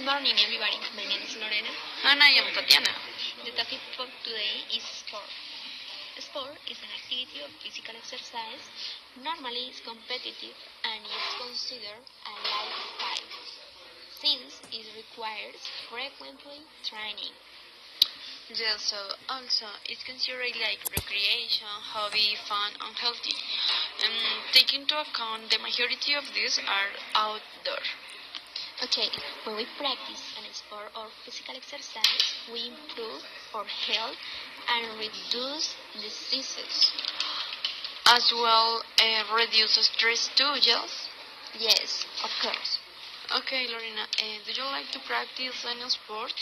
morning, everybody. My name is Lorena. Ah, and I am Tatiana. The topic for today is sport. Sport is an activity of physical exercise. Normally, it's competitive and is considered a lifestyle since it requires frequently training. Yes, so also it's considered like recreation, hobby, fun, and healthy. Um, and taking into account the majority of these are outdoor. Okay, when we practice an sport or physical exercise, we improve our health and reduce diseases. As well, uh, reduce stress too, yes? Yes, of course. Okay, Lorena, uh, do you like to practice any sport?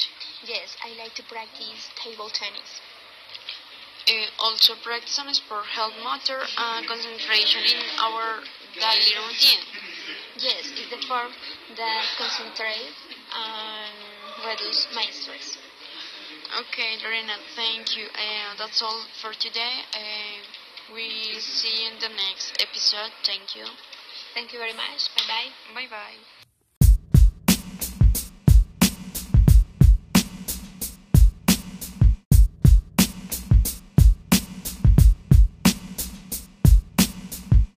Yes, I like to practice table tennis. Uh, also, practice on sport help motor and concentration in our daily routine. Yes, it's the form that concentrate and reduce my stress. Okay, Lorena, thank you. Uh, that's all for today. Uh, we see you in the next episode. Thank you. Thank you very much. Bye bye. Bye bye.